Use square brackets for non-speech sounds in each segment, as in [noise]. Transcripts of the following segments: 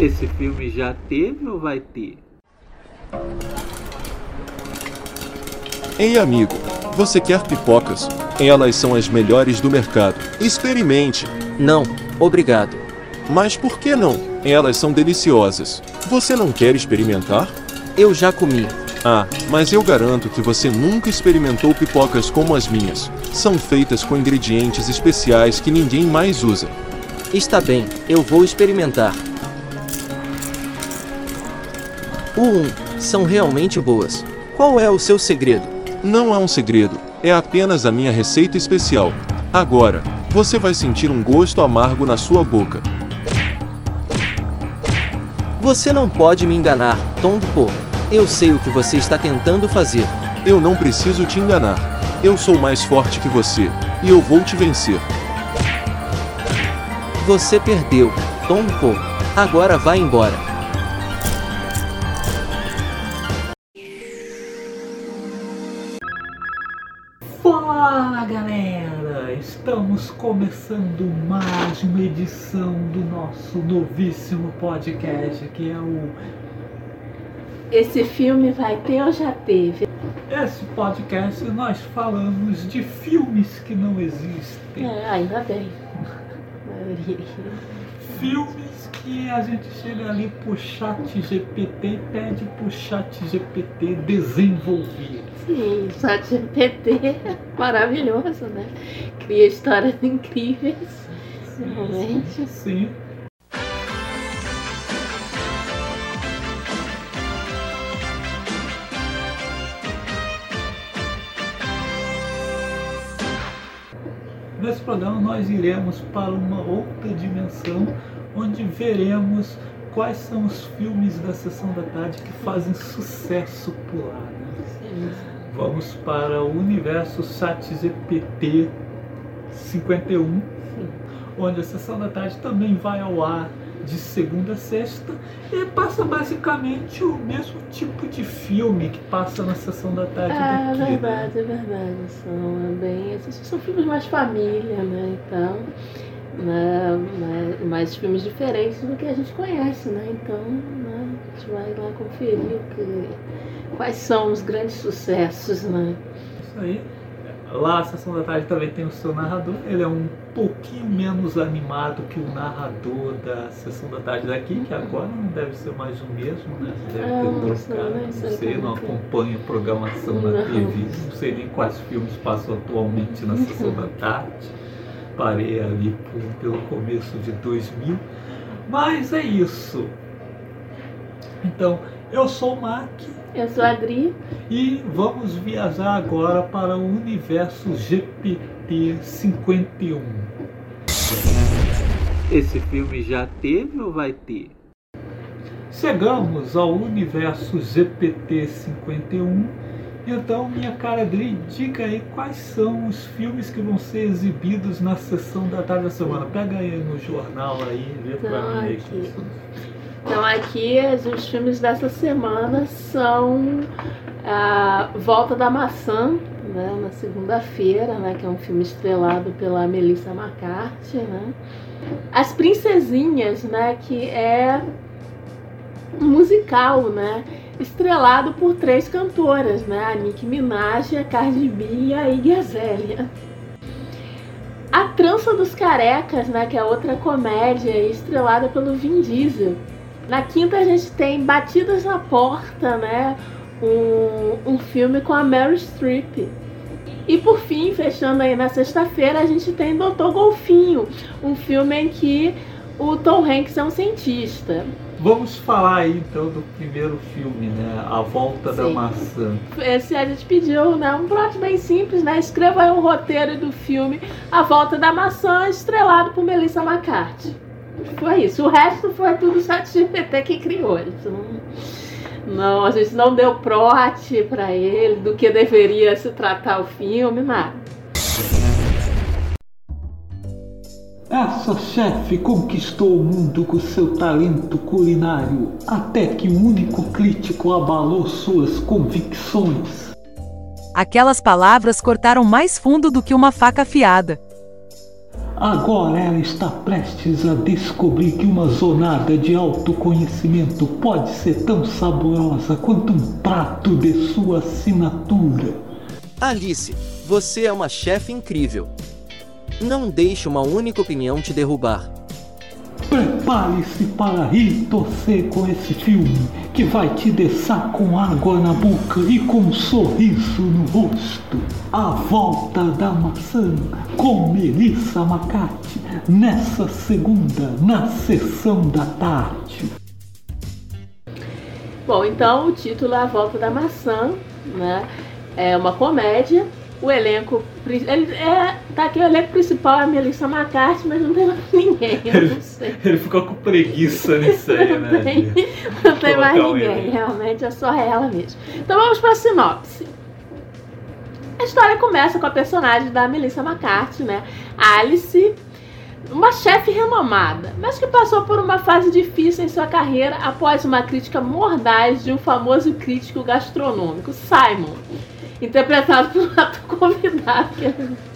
Esse filme já teve ou vai ter? Ei, amigo, você quer pipocas? Elas são as melhores do mercado. Experimente. Não, obrigado. Mas por que não? Elas são deliciosas. Você não quer experimentar? Eu já comi. Ah, mas eu garanto que você nunca experimentou pipocas como as minhas. São feitas com ingredientes especiais que ninguém mais usa. Está bem, eu vou experimentar. Um, são realmente boas. Qual é o seu segredo? Não há um segredo, é apenas a minha receita especial. Agora, você vai sentir um gosto amargo na sua boca. Você não pode me enganar, Tom Po. Eu sei o que você está tentando fazer. Eu não preciso te enganar. Eu sou mais forte que você, e eu vou te vencer. Você perdeu, Tom Po. Agora vá embora. Estamos começando mais uma edição do nosso novíssimo podcast que é o. Esse filme vai ter ou já teve? Esse podcast nós falamos de filmes que não existem. É, ainda bem. [laughs] Filmes que a gente chega ali pro chat GPT e pede pro chat GPT desenvolver. Sim, chat GPT [laughs] maravilhoso, né? Cria histórias incríveis. Realmente. Sim. Nesse programa nós iremos para uma outra dimensão onde veremos quais são os filmes da sessão da tarde que fazem sucesso por lá. né? Vamos para o universo ChatGPT 51, onde a sessão da tarde também vai ao ar de segunda a sexta e passa basicamente o mesmo tipo de filme que passa na sessão da tarde Ah, é daqui. né? verdade, é verdade. São é bem. Esses são filmes mais família, né? Então. Né, mais, filmes diferentes do que a gente conhece, né? Então, né, a gente vai lá conferir o que, quais são os grandes sucessos, né? Isso aí. Lá a sessão da tarde também tem o seu narrador. Ele é um pouquinho menos animado que o narrador da sessão da tarde daqui, que agora não deve ser mais o mesmo, né? Deve Ah, ter não sei, trocado, nem não sei não é. acompanho a programação na Não. TV, não sei nem quais filmes passam atualmente na sessão da tarde. Parei ali por- pelo começo de 2000. Mas é isso. Então, eu sou o Mark. Eu sou a Adri. E vamos viajar agora para o universo GPT 51. Esse filme já teve ou vai ter? Chegamos ao universo GPT 51. Então, minha cara Adri, diga aí quais são os filmes que vão ser exibidos na sessão da tarde da semana. Pega aí no jornal aí, vê pra Então, mim. Então aqui os filmes dessa semana são a Volta da Maçã, né, na segunda-feira, né, que é um filme estrelado pela Melissa McCarthy, né? As Princesinhas, né, que é um musical, né, estrelado por três cantoras, né, a Nicki Minaj, a Cardi B e a Iggy Azalea. A Trança dos Carecas, né, que é outra comédia estrelada pelo Vin Diesel. Na quinta a gente tem Batidas na Porta, né, um, um filme com a Meryl Streep. E por fim, fechando aí na sexta-feira, a gente tem Doutor Golfinho, um filme em que o Tom Hanks é um cientista. Vamos falar aí então do primeiro filme, né? A Volta da Sim. Maçã. Esse a gente pediu, né? Um plot bem simples, né? Escreva aí um roteiro do filme A Volta da Maçã, estrelado por Melissa McCarthy. Foi isso. O resto foi tudo o chat GPT que criou. Isso não, não, a gente não deu plot pra ele do que deveria se tratar o filme, nada. Essa chefe conquistou o mundo com seu talento culinário, até que um único crítico abalou suas convicções. Aquelas palavras cortaram mais fundo do que uma faca afiada. Agora ela está prestes a descobrir que uma zonada de autoconhecimento pode ser tão saborosa quanto um prato de sua assinatura. Alice, você é uma chefe incrível. Não deixe uma única opinião te derrubar. Prepare-se para rir e torcer com esse filme, que vai te deixar com água na boca e com um sorriso no rosto. A Volta da Maçã, com Melissa Macate, nessa segunda, na sessão da tarde. Bom, então o título é A Volta da Maçã, né? É uma comédia. O elenco. Ele é, tá aqui o elenco principal é a Melissa McCarthy, mas não tem mais [laughs] ninguém. Eu não sei. Ele ficou com preguiça nisso aí, Não né? tem, não tem mais ninguém, elenco. realmente é só ela mesmo. Então vamos para a sinopse. A história começa com a personagem da Melissa McCarthy, né? Alice, uma chefe renomada, mas que passou por uma fase difícil em sua carreira após uma crítica mordaz de um famoso crítico gastronômico, Simon, interpretado por um [laughs] ator convidado. É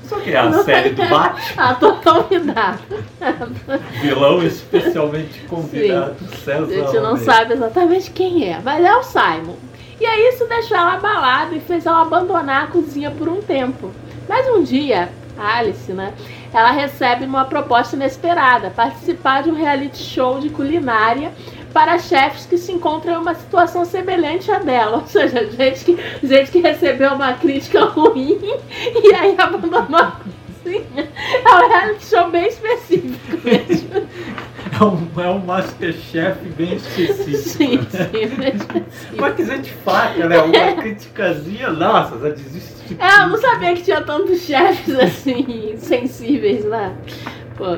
Só que é a série do Bate, ator convidado. [laughs] vilão especialmente convidado, César. A gente não Almeida. sabe exatamente quem é, mas é o Simon. E aí isso deixou ela abalada e fez ela abandonar a cozinha por um tempo. Mas um dia, a Alice, né? Ela recebe uma proposta inesperada, participar de um reality show de culinária para chefes que se encontram em uma situação semelhante à dela. Ou seja, gente que, gente que recebeu uma crítica [laughs] ruim e aí abandonou a cozinha. É um reality show bem específico mesmo. [laughs] É um, é um Masterchef bem específico. Sim, né? sim, bem específico. Mas que gente faca, né? Uma criticazinha, nossa, já desiste de É, eu não sabia que tinha tantos chefes assim, sensíveis lá. Pô.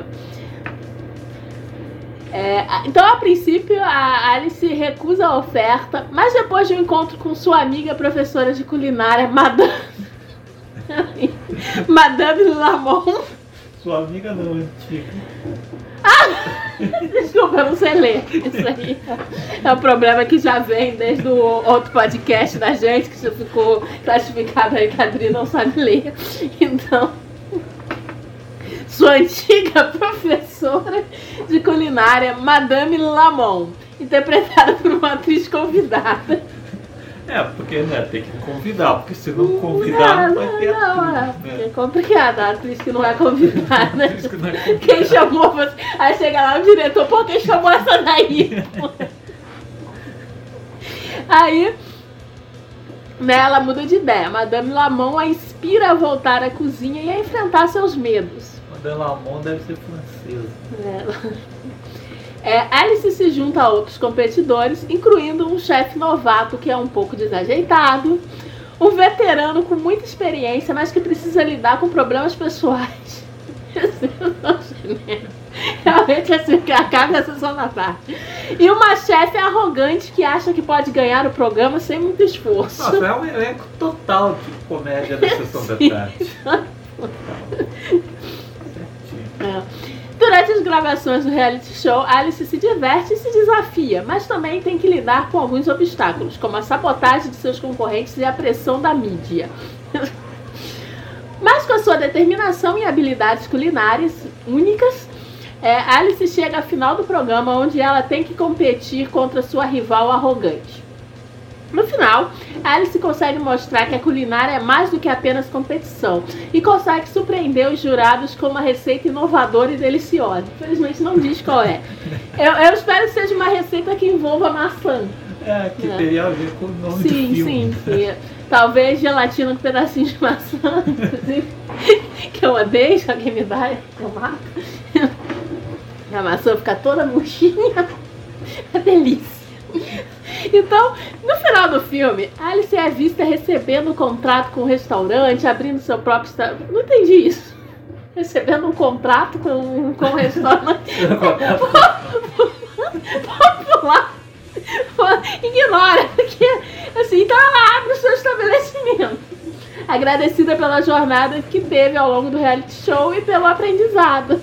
É, então, a princípio, a Alice recusa a oferta, mas depois de um encontro com sua amiga professora de culinária, Madame. [laughs] Madame Lamont. Sua amiga não, antiga. [laughs] Desculpa, eu não sei ler. Isso aí é um problema que já vem desde o outro podcast da gente, que já ficou classificado aí que a Adri não sabe ler. Então, sua [laughs] antiga professora de culinária, Madame Lamont, interpretada por uma atriz convidada. É, porque né, tem que convidar, porque se não convidar não vai ter não, é, né? é complicado, a atriz que não é convidada. [laughs] Atriz que não é convidada. Quem chamou você? Aí chega lá o diretor, pô, quem chamou essa daí? [laughs] Aí, né, ela muda de ideia. Madame Lamont a inspira a voltar à cozinha e a enfrentar seus medos. Madame Lamont deve ser francesa. É, Alice se junta a outros competidores, incluindo um chefe novato que é um pouco desajeitado, um veterano com muita experiência, mas que precisa lidar com problemas pessoais. [laughs] Realmente assim, acaba a sessão da tarde. E uma chefe arrogante que acha que pode ganhar o programa sem muito esforço. Nossa, é um elenco total de comédia da sessão da tarde. [laughs] É. Durante as gravações do reality show, Alice se diverte e se desafia, mas também tem que lidar com alguns obstáculos, como a sabotagem de seus concorrentes e a pressão da mídia. mas com a sua determinação e habilidades culinárias únicas, é, Alice chega ao final do programa onde ela tem que competir contra sua rival arrogante. No final, Alice consegue mostrar que a culinária é mais do que apenas competição e consegue surpreender os jurados com uma receita inovadora e deliciosa. Infelizmente não diz qual é. Eu, eu espero que seja uma receita que envolva maçã. É, que É. teria a ver com o nome Sim, do filme. sim, sim. Talvez gelatina com pedacinhos de maçã, inclusive, [laughs] que eu odeio, se alguém me dá, eu mato. A maçã fica toda murchinha. Uma [laughs] delícia. Então, no final do filme, Alice é vista recebendo um contrato com um restaurante, abrindo seu próprio. Não entendi isso. Recebendo um contrato com, com um restaurante. [laughs] popular. Ignora, porque assim, então ela abre o seu estabelecimento. Agradecida pela jornada que teve ao longo do reality show e pelo aprendizado.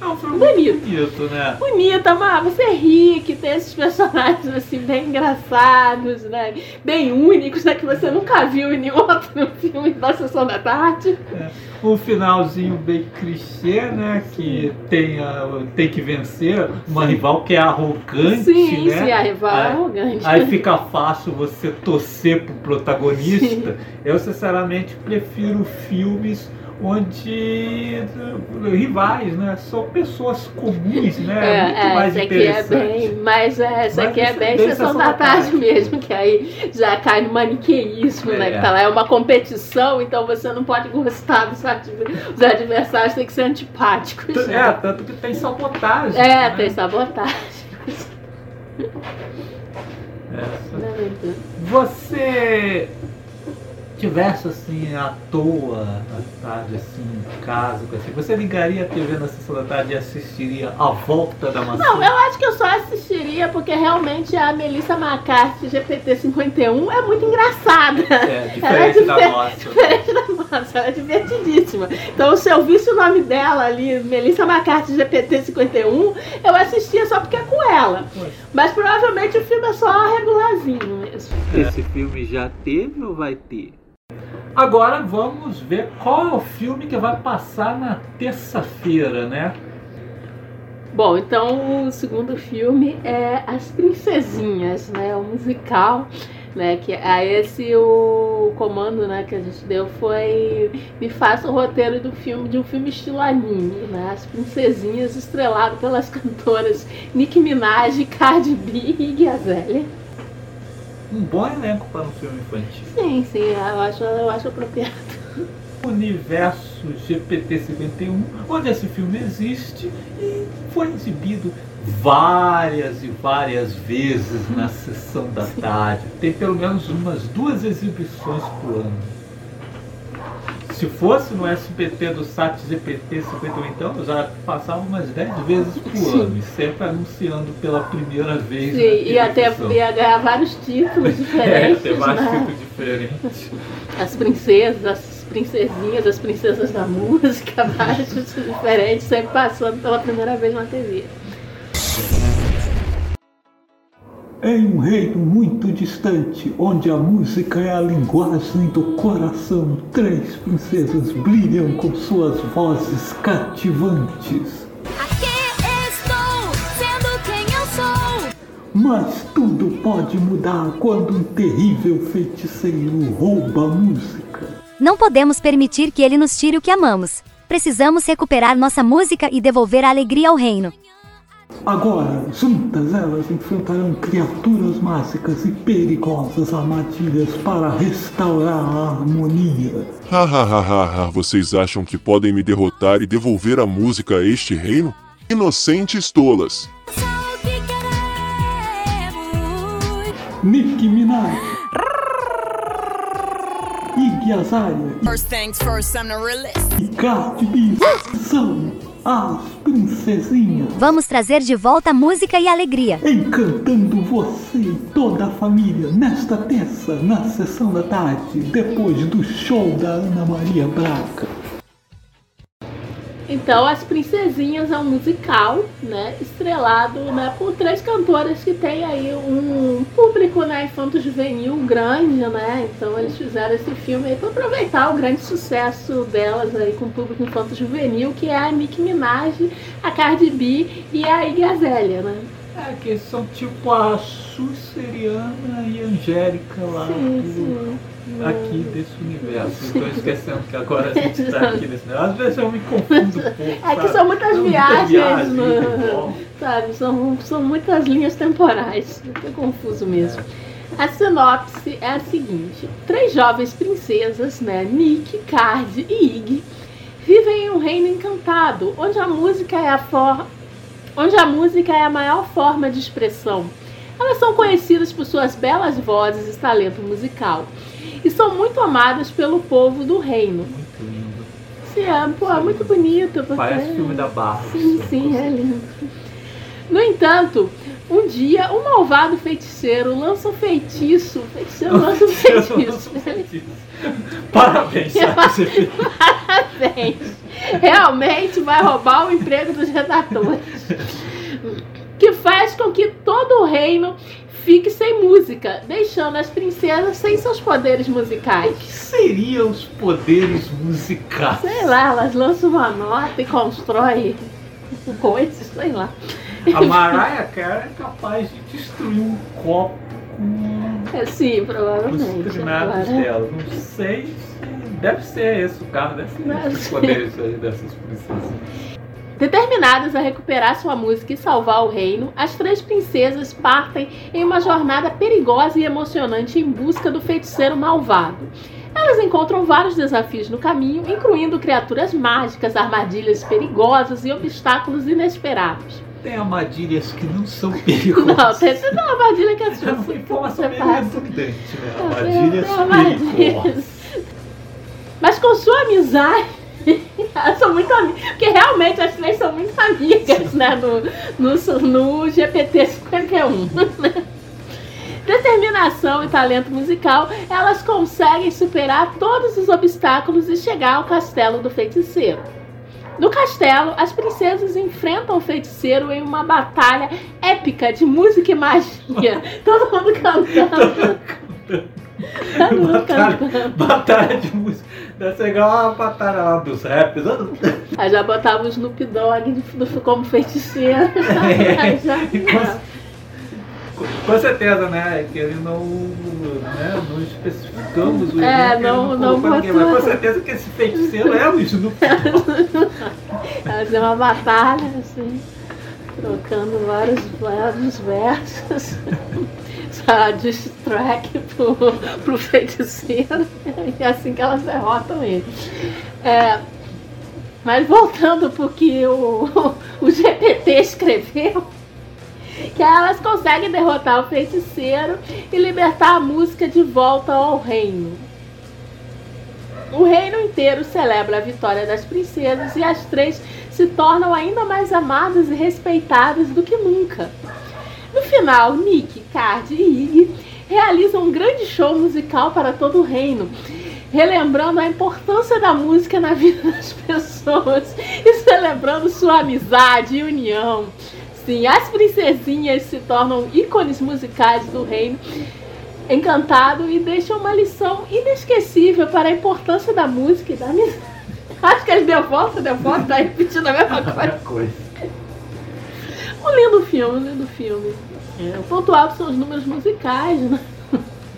É um filme Bonito. bonito, né? bonita, mas você ri que tem esses personagens assim bem engraçados, né? Bem únicos, né? Que você nunca viu em nenhum outro [laughs] filme da Sessão da Tarde. Um finalzinho bem clichê, né? Que tem, a- tem que vencer uma rival que é arrogante, sim, né? sim, a rival é Aí- arrogante. Aí fica fácil você torcer pro protagonista. Eu, sinceramente, prefiro filmes onde rivais, né? São pessoas comuns, né? É, Muito é, mais essa aqui é interessante. bem, mas é, essa Mas aqui é isso bem é bem sessão da tarde mesmo, que aí já cai no maniqueísmo, né? É. Que tá lá, é uma competição, então você não pode gostar dos, adver- os adversários, tem que ser antipáticos. É, né? tanto que tem sabotagem. É, né? tem sabotagem. Essa. Né, Você tivesse assim à toa à tarde assim em casa, assim, você ligaria a TV na sessão da tarde e assistiria A Volta da Maçã? Não, eu acho que eu só assistiria porque realmente a Melissa McCarthy GPT-51 é muito engraçada. É, Ela é diferente da difer- nossa. [laughs] Diferente da nossa, ela é divertidíssima. Então, se eu visse o nome dela ali, Melissa McCarthy GPT-51, eu assistia só porque é com ela. Mas provavelmente o filme é só regularzinho mesmo. Esse filme já teve ou vai ter? Agora vamos ver qual é o filme que vai passar na terça-feira, né? Bom, então o segundo filme é As Princesinhas, né? O musical, né? Que a esse o comando, né, que a gente deu foi me faça o roteiro do filme de um filme estilo anime, né? As Princesinhas estrelado pelas cantoras Nicki Minaj, Cardi B e Azalea. Um bom elenco para um filme infantil. Sim, sim, eu acho, eu acho apropriado. Universo GPT-51, onde esse filme existe e foi exibido várias e várias vezes na sessão da tarde. Tem pelo menos umas duas exibições por ano. Se fosse no SBT do SAT GPT 51, então, eu já passava umas 10 vezes por Sim. ano, e sempre anunciando pela primeira vez. Sim, na e até ia ganhar vários títulos [laughs] É, diferentes. tem vários né? tipos diferentes. As princesas, as princesinhas, as princesas da música, [laughs] vários títulos diferentes, sempre passando pela primeira vez na TV. Em um reino muito distante, onde a música é a linguagem do coração, três princesas brilham com suas vozes cativantes. Aqui estou, sendo quem eu sou. Mas tudo pode mudar quando um terrível feiticeiro rouba a música. Não podemos permitir que ele nos tire o que amamos. Precisamos recuperar nossa música e devolver a alegria ao reino. Agora, juntas elas enfrentarão criaturas mágicas e perigosas armadilhas para restaurar a harmonia. Hahaha, vocês acham que podem me derrotar e devolver a música a este reino? Inocentes tolas. Nicki Minaj, Iggy Azalea First things first, I'm the realest. e Cardi B são as princesinhas, Vamos trazer de volta música e alegria. encantando você e toda a família nesta terça, na sessão da tarde, depois do show da Ana Maria Braga. Então, As Princesinhas é um musical, né, estrelado né, por três cantoras que tem aí um público né, infanto-juvenil grande, né? Então eles fizeram esse filme aí para aproveitar o grande sucesso delas aí com o público infanto-juvenil, que é a Nicki Minaj, a Cardi B e a Iggy Azalea, né? É, que são tipo a Susseriana e Angélica lá Sim, do- sim. Aqui desse universo. Estou esquecendo que agora a gente está aqui nesse negócio. Às vezes eu me confundo um pouco. É que são muitas Muita viagens, viagem, bom. sabe? São, são muitas linhas temporais. Fica confuso mesmo. A sinopse é a seguinte: três jovens princesas, né, Nick, Card e Iggy, vivem em um reino encantado, onde a música é a for... onde a música é a maior forma de expressão. Elas são conhecidas por suas belas vozes e talento musical e são muito amadas pelo povo do reino. Muito lindo. Sim, é, pô, é muito bonito. Porque... Parece filme da Barra. Sim, sim, é lindo. No entanto, um dia um malvado feiticeiro lança um feitiço. Feiticeiro [laughs] lança um feitiço. Parabéns, [laughs] sabe? Parabéns. realmente vai roubar o emprego dos redatores. [laughs] Que faz com que todo o reino fique sem música, deixando as princesas sem seus poderes O musicais. que seriam os poderes musicais? Sei lá, elas lançam uma nota e constroem coisas, sei lá. A Mariah Carey é capaz de destruir um copo com É, sim, os provavelmente. trinados agora. dela. Não sei se deve ser esse o carro, deve ser poderes dessas princesas. Determinadas a recuperar sua música e salvar o reino, as três princesas partem em uma jornada perigosa e emocionante em busca do feiticeiro malvado. Elas encontram vários desafios no caminho, incluindo criaturas mágicas, armadilhas perigosas e obstáculos inesperados. Tem armadilhas que não são [laughs] perigosas. Não, tem tem uma armadilha que as É uma pessoas informação meio redundante, né? Armadilhas armadilhas. perigosas. Mas com sua amizade, [laughs] elas são muito amigas. Porque realmente as três são muito amigas, né? No, no, no GPT 51. né? Determinação e talento musical, elas conseguem superar todos os obstáculos e chegar ao castelo do feiticeiro. No castelo, as princesas enfrentam o feiticeiro em uma batalha épica de música e magia. [laughs] Todo mundo cantando. Mundo [laughs] Batalha, cantando. batalha de música. Deve ser igual a batalha lá dos raps. Aí já botava o Snoop Dogg como feiticeiro. [laughs] Já- E com- Com certeza, né? Que ele não, né, não especificamos o É, não- não ninguém, botou. Mas com certeza que esse feiticeiro é o Snoop [laughs] Dogg. Fazer uma batalha, assim, trocando vários, vários versos. Só distrack pro, [laughs] pro feiticeiro. [laughs] E é assim que elas derrotam ele. É, mas voltando pro que o, [laughs] o GPT escreveu, que elas conseguem derrotar o feiticeiro e libertar a música de volta ao reino. O reino inteiro celebra a vitória das princesas e as três se tornam ainda mais amadas e respeitadas do que nunca. No final, Nick, Card e Iggy realizam um grande show musical para todo o reino, relembrando a importância da música na vida [laughs] das pessoas e celebrando sua amizade e união. Sim, as princesinhas se tornam ícones musicais do reino encantado e deixam uma lição inesquecível para a importância da música e da amizade. [laughs] Acho que as devotas, devotas, tá repetindo [laughs] a mesma coisa. coisa. Um lindo filme, um lindo filme. É, o ponto alto são os números musicais, né?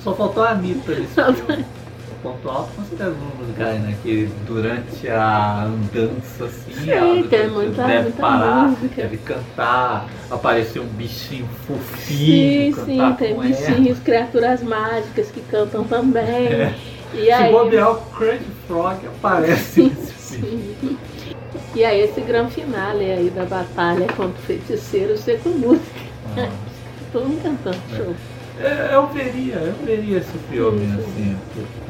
Só faltou a Anitta filme. O ponto alto certeza os musicais, né? Que durante a andança assim, Sim, ela tem muita- deve muita parar, música. deve cantar, aparecer um bichinho Sim, fofinho, sim, cantar tem bichinhos, criaturas mágicas que cantam também. É. E Se aí, bobear, o Crazy Frog aparece nesse filme. sim. E aí esse grande finale aí da batalha contra o feiticeiro ser com música. Todo mundo cantando, show. É, Eu veria, eu veria esse filme, Sim, assim,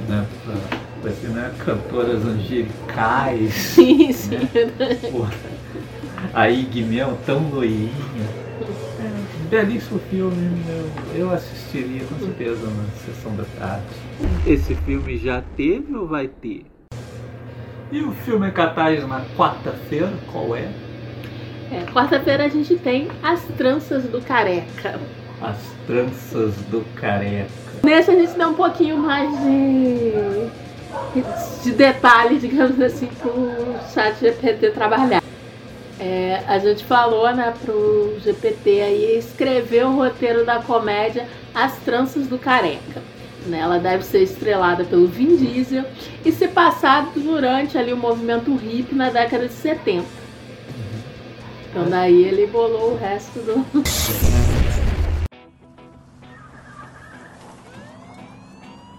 né? Pra, pra ser, né? Cantoras angelicais. [laughs] Sim, sim. Pô, a Ig mesmo, tão loirinha. É, belíssimo filme, eu, eu assistiria com certeza na sessão da tarde. Esse filme já teve ou vai ter? E o filme é cartaz na quarta-feira, qual é? É, Quarta-feira a gente tem As Tranças do Careca. As Tranças do Careca. Nesse a gente dá um pouquinho mais de, de detalhes, digamos assim, pro chat GPT trabalhar. É, a gente falou né, pro GPT aí escrever o roteiro da comédia As Tranças do Careca. Né, Ela deve ser estrelada pelo Vin Diesel e se passar durante ali o movimento hippie na década de 70. Então daí ele bolou o resto do.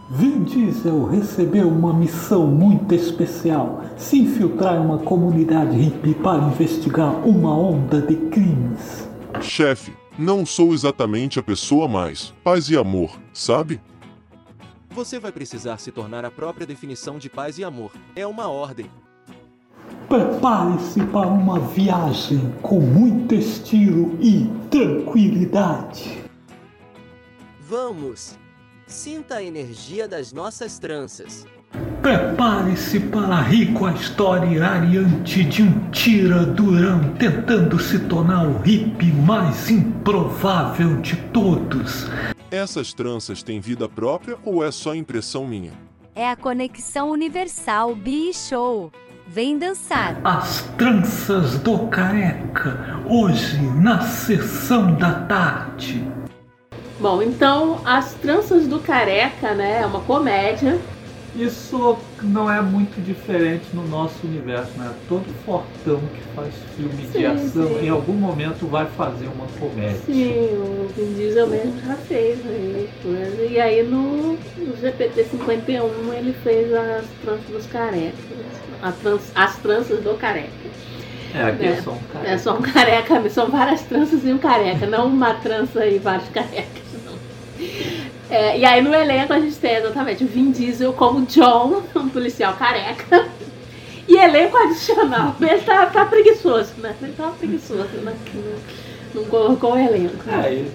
Vin Diesel recebeu uma missão muito especial: se infiltrar em uma comunidade hippie para investigar uma onda de crimes. Chefe, não sou exatamente a pessoa mais paz e amor, sabe? Você vai precisar se tornar a própria definição de paz e amor. É uma ordem. Prepare-se para uma viagem com muito estilo e tranquilidade. Vamos! Sinta a energia das nossas tranças. Prepare-se para rir com a história hilariante de um tira durão tentando se tornar o hippie mais improvável de todos. Essas tranças têm vida própria ou é só impressão minha? É a conexão universal Bi Show. Vem dançar. As tranças do careca, hoje na sessão da tarde. Bom, então As Tranças do Careca, né? É uma comédia. Isso não é muito diferente no nosso universo, né? Todo fortão que faz filme Sim, de ação, sim. em algum momento vai fazer uma comédia. Sim, o Vin Diesel mesmo já fez coisa. E aí no, no GPT 51 ele fez as tranças dos carecas. Trans- as tranças do careca. É, aqui é, É, só um cara. É só um careca, [laughs] são várias tranças e um careca, não uma trança e vários carecas, não. É, e aí no elenco a gente tem exatamente o Vin Diesel como John, [laughs] um policial careca. E elenco adicional, ele tá, tá preguiçoso, né? Ele tá preguiçoso, né? Não, colocou o elenco. É, e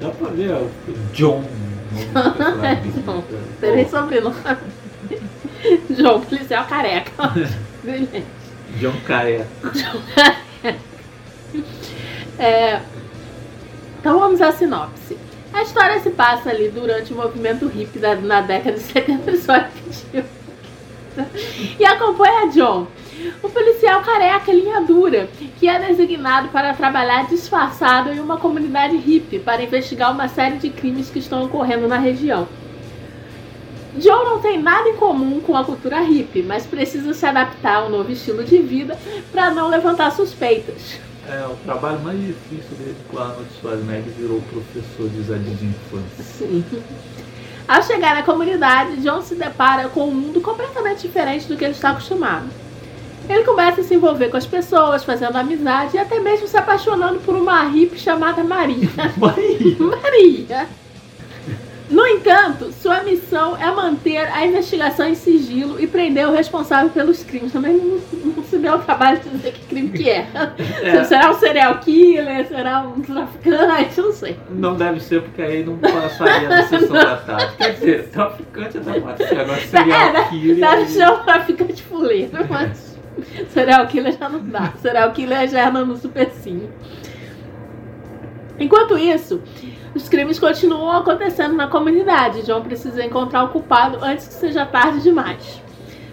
dá pra ver ó, o John. personagem. Não, Terei sobrenome. John, policial careca. [laughs] Brilhante. John Careca. É, então vamos à sinopse. A história se passa ali durante o movimento hippie da- na década de 70 só repetiu. E acompanha John, um policial careca linha dura, que é designado para trabalhar disfarçado em uma comunidade hippie para investigar uma série de crimes que estão ocorrendo na região. John não tem nada em comum com a cultura hippie, mas precisa se adaptar ao novo estilo de vida para não levantar suspeitas. É o trabalho mais difícil que o Arnold Schwarzenegger virou professor de jardim de infância. Sim. Ao chegar na comunidade, John se depara com um mundo completamente diferente do que ele está acostumado. Ele começa a se envolver com as pessoas, fazendo amizade e até mesmo se apaixonando por uma hippie chamada Maria. [laughs] Maria! Maria! Entanto, sua missão é manter a investigação em sigilo e prender o responsável pelos crimes. Também não, não se deu o trabalho de dizer que crime que é. É. [laughs] Será um serial killer? Será um traficante? Não sei. Não deve ser porque aí não passaria na sessão da tarde. Quer dizer, traficante até pode ser. Agora É, serial né? killer. Deve ser um traficante fuleiro, mas serial killer já não dá. Serial killer já é no supercinho. Enquanto isso, os crimes continuam acontecendo na comunidade. John precisa encontrar o culpado antes que seja tarde demais.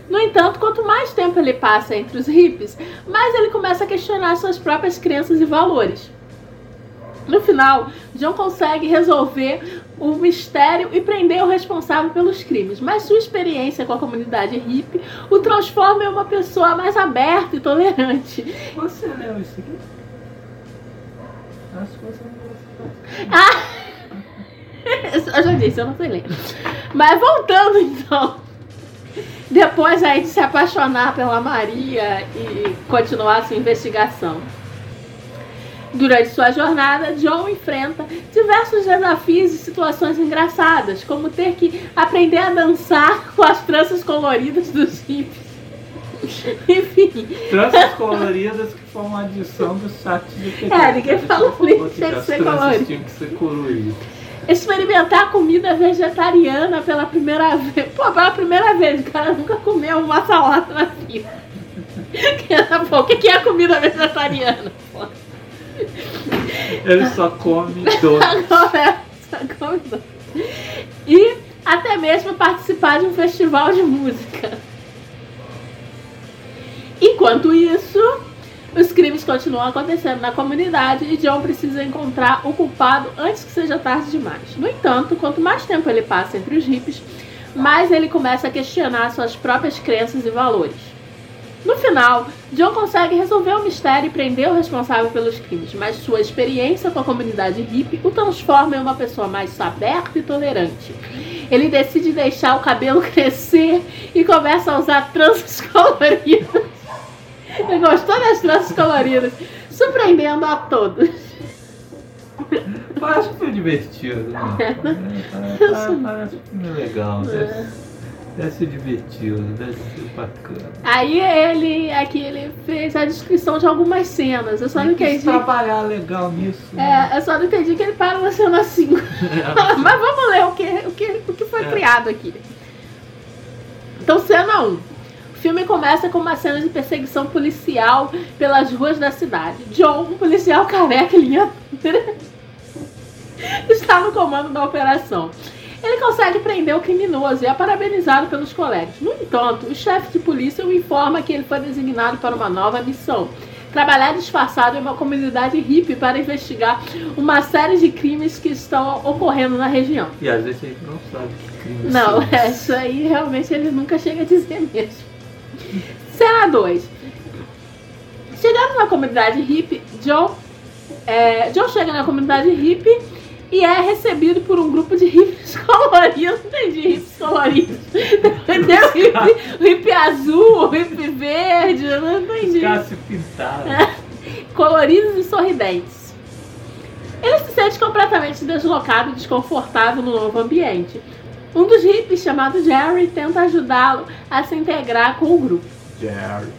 No entanto, quanto mais tempo ele passa entre os hippies, mais ele começa a questionar suas próprias crenças e valores. No final, John consegue resolver o mistério e prender o responsável pelos crimes, mas sua experiência com a comunidade hippie o transforma em uma pessoa mais aberta e tolerante. Você leu isso aqui? Acho que você Ah! [laughs] Eu já disse, eu não sei ler. Mas voltando então. Depois aí de se apaixonar pela Maria e continuar sua investigação. Durante sua jornada, John enfrenta diversos desafios e situações engraçadas, como ter que aprender a dançar com as tranças coloridas dos hippies. [laughs] Enfim, Tranças coloridas que foram uma adição do chat de É, ninguém falou que nem que tinha que as ser colorido. que ser coloridas. experimentar comida vegetariana pela primeira vez. Pô, pela primeira vez, o cara nunca comeu uma salada na vida. [laughs] Pô, o que é comida vegetariana? Pô, Ele só come doce. [laughs] agora é essa coisa. E até mesmo participar de um festival de música. Enquanto isso, os crimes continuam acontecendo na comunidade e John precisa encontrar o culpado antes que seja tarde demais. No entanto, quanto mais tempo ele passa entre os hippies, mais ele começa a questionar suas próprias crenças e valores. No final, John consegue resolver o mistério e prender o responsável pelos crimes, mas sua experiência com a comunidade hippie o transforma em uma pessoa mais aberta e tolerante. Ele decide deixar o cabelo [laughs] crescer e começa a usar tranças [laughs] coloridas. Ele gostou das tranças coloridas, surpreendendo a todos. Parece um filme divertido, né? Parece, parece um filme legal. Deve, deve ser divertido, deve ser bacana. Aí ele, aqui ele fez a descrição de algumas cenas. Eu só não Tem entendi. trabalhar legal nisso. né? É, eu só não entendi que ele para na cena 5. [laughs] Mas vamos ler o que, o que, o que foi É. criado aqui. Então, cena 1. O filme começa com uma cena de perseguição policial pelas ruas da cidade. John, um policial careca e linha [laughs] está no comando da operação. Ele consegue prender o criminoso e é parabenizado pelos colegas. No entanto, o chefe de polícia o informa que ele foi designado para uma nova missão. Trabalhar disfarçado em uma comunidade hippie para investigar uma série de crimes que estão ocorrendo na região. E às vezes a gente não sabe que crime Não, são [laughs] é, isso aí realmente ele nunca chega a dizer mesmo. Cena 2. Chegando na comunidade hippie, John, é, John chega na comunidade hippie e é recebido por um grupo de hippies [laughs] coloridos. Não entendi, hippies coloridos. Entendeu? O hippie, hippie azul, o hippie verde, eu não entendi. Ficar se pintaram. coloridos e sorridentes. Ele se sente completamente deslocado e desconfortável no novo ambiente. Um dos hippies, chamado Jerry, tenta ajudá-lo a se integrar com o grupo. Jerry.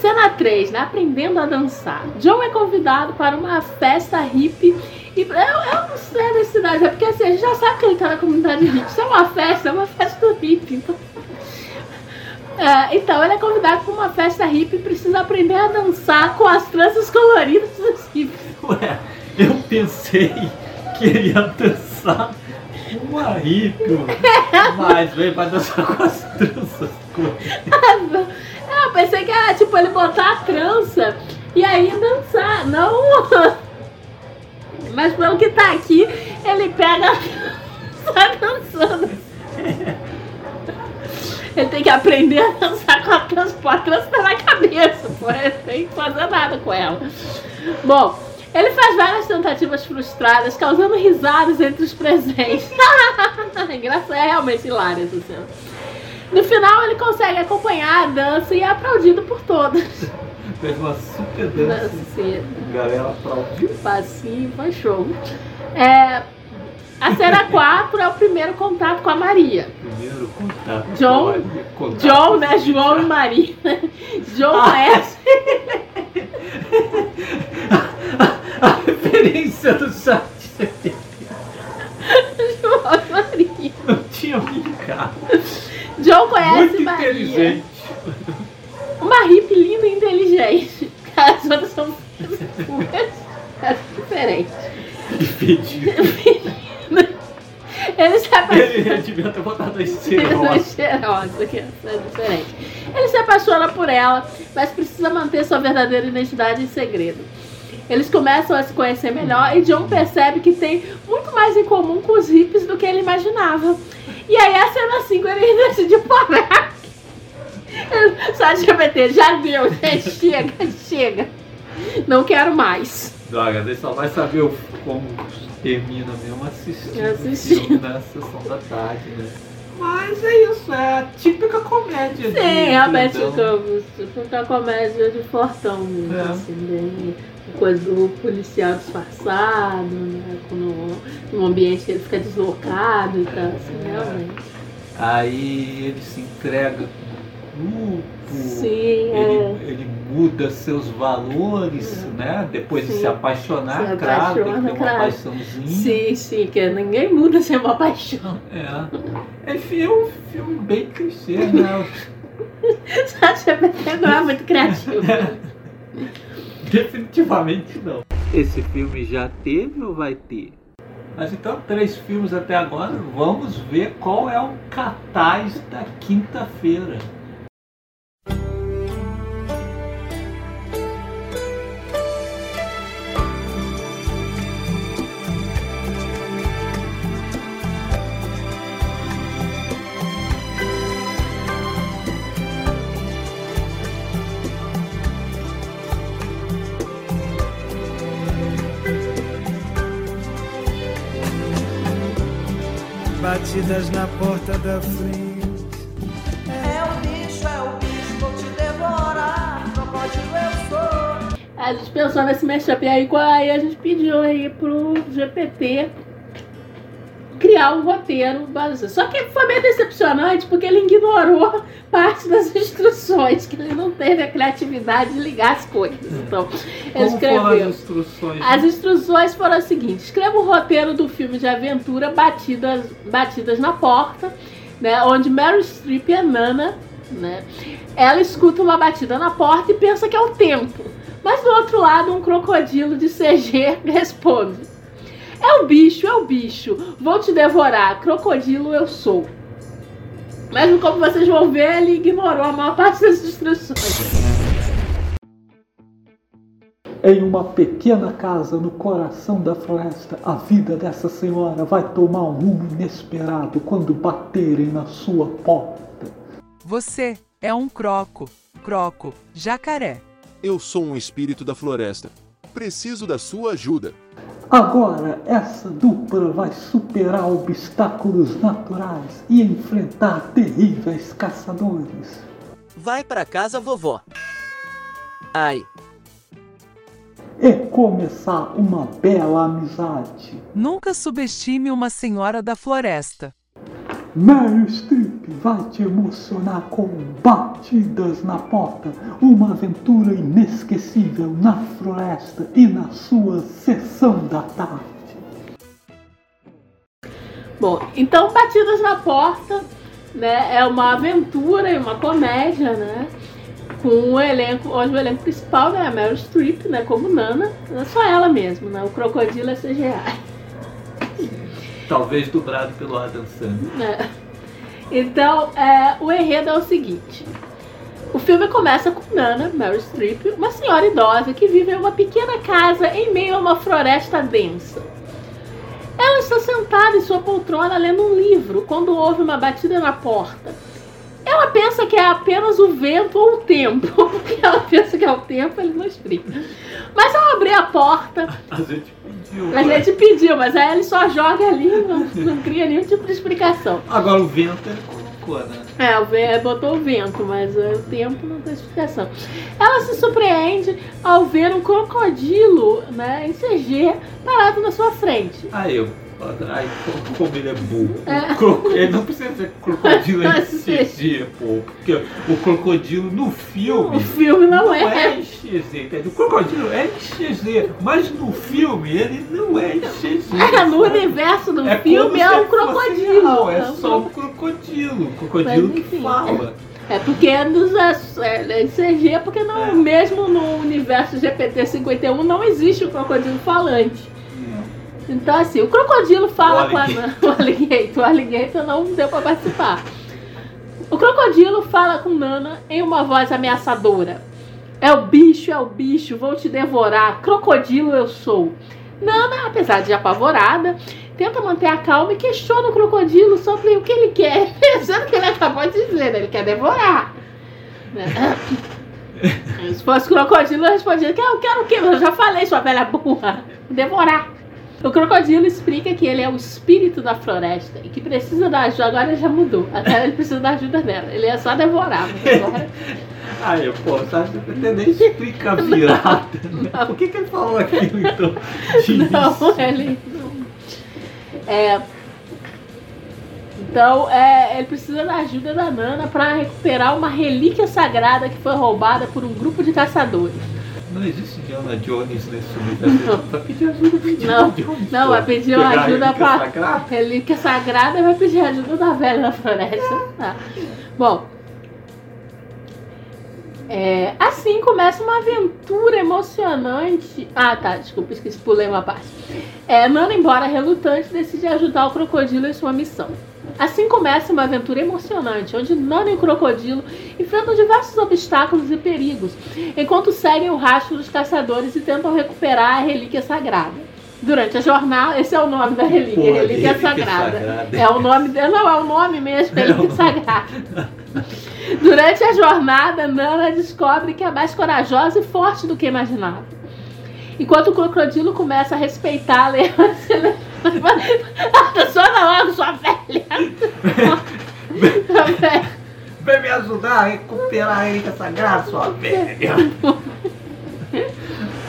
Cena 3, né? Aprendendo a dançar. John é convidado para uma festa hippie. E eu, eu não sei da cidade, é porque assim, a gente já sabe que ele tá na comunidade hippie. Isso é uma festa, é uma festa do hippie. Então, É, então ele é convidado para uma festa hippie e precisa aprender a dançar com as tranças coloridas dos hippies. Ué, eu pensei que ele ia dançar hippie, mas veio pra dançar com as tranças. Eu [laughs] pensei que era tipo ele botar a trança e aí dançar, não. Mas pelo que tá aqui, ele pega sai [laughs] dançando. Ele tem que aprender a dançar com a trança, a trança tá na cabeça, pô, ele tem que fazer nada com ela. Bom, ele faz várias tentativas frustradas, causando risadas entre os presentes. [laughs] Engraçado, é realmente hilária essa cena. No final, ele consegue acompanhar a dança e é aplaudido por todos. Fez uma super dança. Dança, Galera aplaudiu. passinho, foi show. É, a cena 4 é o primeiro contato com a Maria. Primeiro contato. John- Olha, contato John, né? com João e Maria. [laughs] John Ah. conhece. [laughs] A referência do chat João e Maria. não tinha brincado. John conhece Muito Maria. inteligente. Uma hippie linda e inteligente. As outras são diferente. Que pedido. Ele se. Ele devia ter botado que é diferente. Ele se apaixona por ela, mas precisa manter sua verdadeira identidade em segredo. Eles começam a se conhecer melhor e John percebe que tem muito mais em comum com os hippies do que ele imaginava. E aí a cena 5 ele decide parar. Só de GPT, já deu, gente, [laughs] chega, chega. Não quero mais. Droga, você só vai saber o- como termina mesmo assistindo, Assistindo. [laughs] na sessão da tarde, né? Mas é isso, é a típica comédia. de Sim, realmente grandão. fica a comédia de fortão mesmo, É. assim, bem coisa do policial disfarçado, né? No, num ambiente que ele fica deslocado e tal, assim, É. realmente. Aí ele se entrega grupo. Sim, ele, é. ele muda seus valores, né? Depois de Sim. se apaixonar, Se claro, tem que apaixona, ter uma claro. paixãozinha. Sim, sim, que ninguém muda sem uma paixão. É. Enfim, é um filme bem clichê, né? [laughs] De GPT não é muito criativo. [laughs] Definitivamente não. Esse filme já teve ou vai ter? Mas então, três filmes até agora. Vamos ver qual é o cartaz da quinta-feira. Batidas na porta da frente. É o bicho, é o bicho, vou te devorar. Crocodilo eu sou. A gente pensou nesse mashup aí, aí a gente pediu aí pro GPT criar um roteiro baseado. Só que foi meio decepcionante porque ele ignorou parte das instruções, que ele não teve a criatividade de ligar as coisas. Então, ele Como escreveu. foram as instruções? As instruções foram as seguintes: escreva o roteiro do filme de aventura Batidas, Batidas na Porta. né, onde Meryl Streep é Nana, né, ela escuta uma batida na porta e pensa que é o tempo. Mas do outro lado, um crocodilo de CG [laughs] responde: É o bicho, é o bicho, vou te devorar, crocodilo eu sou. Mas como vocês vão ver, ele ignorou a maior parte das instruções. Em uma pequena casa no coração da floresta, a vida dessa senhora vai tomar um rumo inesperado quando baterem na sua porta. Você é um croco, croco, jacaré. Eu sou um espírito da floresta. Preciso da sua ajuda. Agora, essa dupla vai superar obstáculos naturais e enfrentar terríveis caçadores. Vai para casa, vovó. Ai, E começar uma bela amizade. Nunca subestime uma senhora da floresta. Meryl Streep vai te emocionar com batidas na porta, uma aventura inesquecível na floresta e na sua sessão da tarde. Bom, então Batidas na Porta né, é uma aventura e uma comédia, né? Com o elenco, hoje o elenco principal né, a Meryl Streep, né, como Nana, é só ela mesmo, né? O crocodilo é CGI. Talvez dublado pelo Adam Sandler. né? Então, é, o enredo é o seguinte. O filme começa com Nana, Meryl Streep, uma senhora idosa que vive em uma pequena casa em meio a uma floresta densa. Ela está sentada em sua poltrona lendo um livro quando ouve uma batida na porta. Ela pensa que é apenas o vento ou o tempo, [laughs] porque ela pensa que é o tempo, ele não explica. Mas ao abrir a porta, A gente pediu. a gente pediu, mas aí ele só joga ali, não, não cria nenhum tipo de explicação. Agora o vento ele colocou, né? É, o ve- botou o vento, mas é, o tempo não tem explicação. Ela se surpreende ao ver um crocodilo, né, em CG, parado na sua frente. Aí eu. Ai, como- ele é burro. É. O cro- Ele não precisa ser crocodilo em [laughs] CG, pô. Porque o crocodilo no filme. O filme não, é. é em CG, entendeu? O crocodilo é CG, mas no filme ele não é CG. [laughs] É, no universo do É filme é um crocodilo. real, É É só um crocodilo. Um crocodilo Mas, que fala. É porque é, dos, é, é CG, porque não, mesmo no universo GPT-51 não existe o crocodilo falante. Então, assim, o crocodilo fala O com a Nana. [laughs] O alligator, o alligator não deu pra participar. O crocodilo fala com Nana em uma voz ameaçadora. É o bicho, é o bicho, vou te devorar. Crocodilo eu sou. Nana, apesar de apavorada, tenta manter a calma e questiona o crocodilo sobre o que ele quer, [laughs] pensando que ele acabou de dizer, né? ele quer devorar. Né? [laughs] Se fosse crocodilo, eu respondia que eu quero o quê? Eu já falei, sua velha burra. Devorar. O crocodilo explica que ele é o espírito da floresta e que precisa da ajuda. Agora já mudou. Agora ele precisa da ajuda dela. Ele é só devorar. Agora... [laughs] Aí, pô, você acha que você nem explica virada, né? Por que, que ele falou aquilo então? [laughs] Não, ele não. É. Então, é, ele precisa da ajuda da Nana para recuperar uma relíquia sagrada que foi roubada por um grupo de caçadores. Não existe Diana Jones nesse universo. Vai pedir ajuda Não, Jones. não, vai pedir a ajuda pra sagrada. relíquia sagrada e vai pedir ajuda da velha da floresta. Tá. Bom, é, assim começa uma aventura emocionante. Ah, tá, desculpa, esqueci, pulei uma parte. É, Nana, embora relutante, decide ajudar o crocodilo em sua missão. Assim começa uma aventura emocionante, onde Nana e o crocodilo enfrentam diversos obstáculos e perigos, enquanto seguem o rastro dos caçadores e tentam recuperar a relíquia sagrada. Durante a jornada, esse é o nome da relíquia, Pô, relíquia, relíquia sagrada. sagrada. É o nome não, é o nome mesmo, É relíquia sagrada. Durante a jornada, Nana descobre que é mais corajosa e forte do que imaginava. Enquanto o crocodilo começa a respeitá-la ela se levanta. Sona [laughs] logo, sua velha! Sua velha. Vem me ajudar a recuperar a relíquia sagrada, sua velha.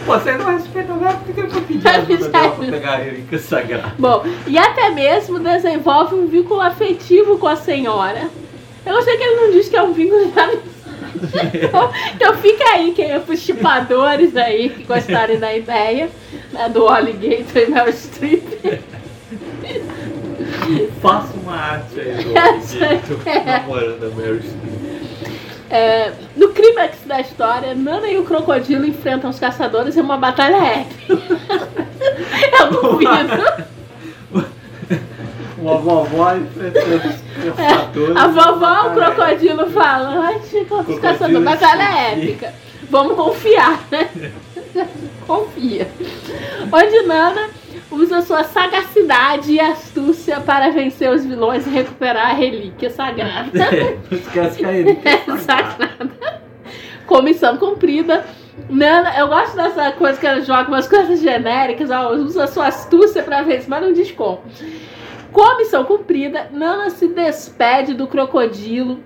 Você não respeita nada, por que eu vou pedir ajuda dela pra pegar a relíquia sagrada? Bom, e até mesmo desenvolve um vínculo afetivo com a senhora. Eu gostei que ele não diz que é um vínculo de amizade. Então, [laughs] então fica aí, que é pros chipadores aí que gostarem da ideia né, do Alligator e Meryl Streep. [laughs] Faça uma arte aí [laughs] do Benedito é. namorando a Streep. É, no clímax da história, Nana e o crocodilo enfrentam os caçadores em uma batalha épica. Eu duvido. Uma vovó. É, A vovó, o crocodilo falante caçadores. Batalha épica. Vamos confiar, né? [laughs] Confia. Onde Nana usa sua sagacidade e astúcia para vencer os vilões e recuperar a relíquia sagrada. Não [laughs] esquece que a [laughs] Erika é sagrada. sagrada. Com missão cumprida. Nana, eu gosto dessa coisa que ela joga umas coisas genéricas, ó, usa sua astúcia para vencer, mas não diz como. Com a missão cumprida, Nana se despede do crocodilo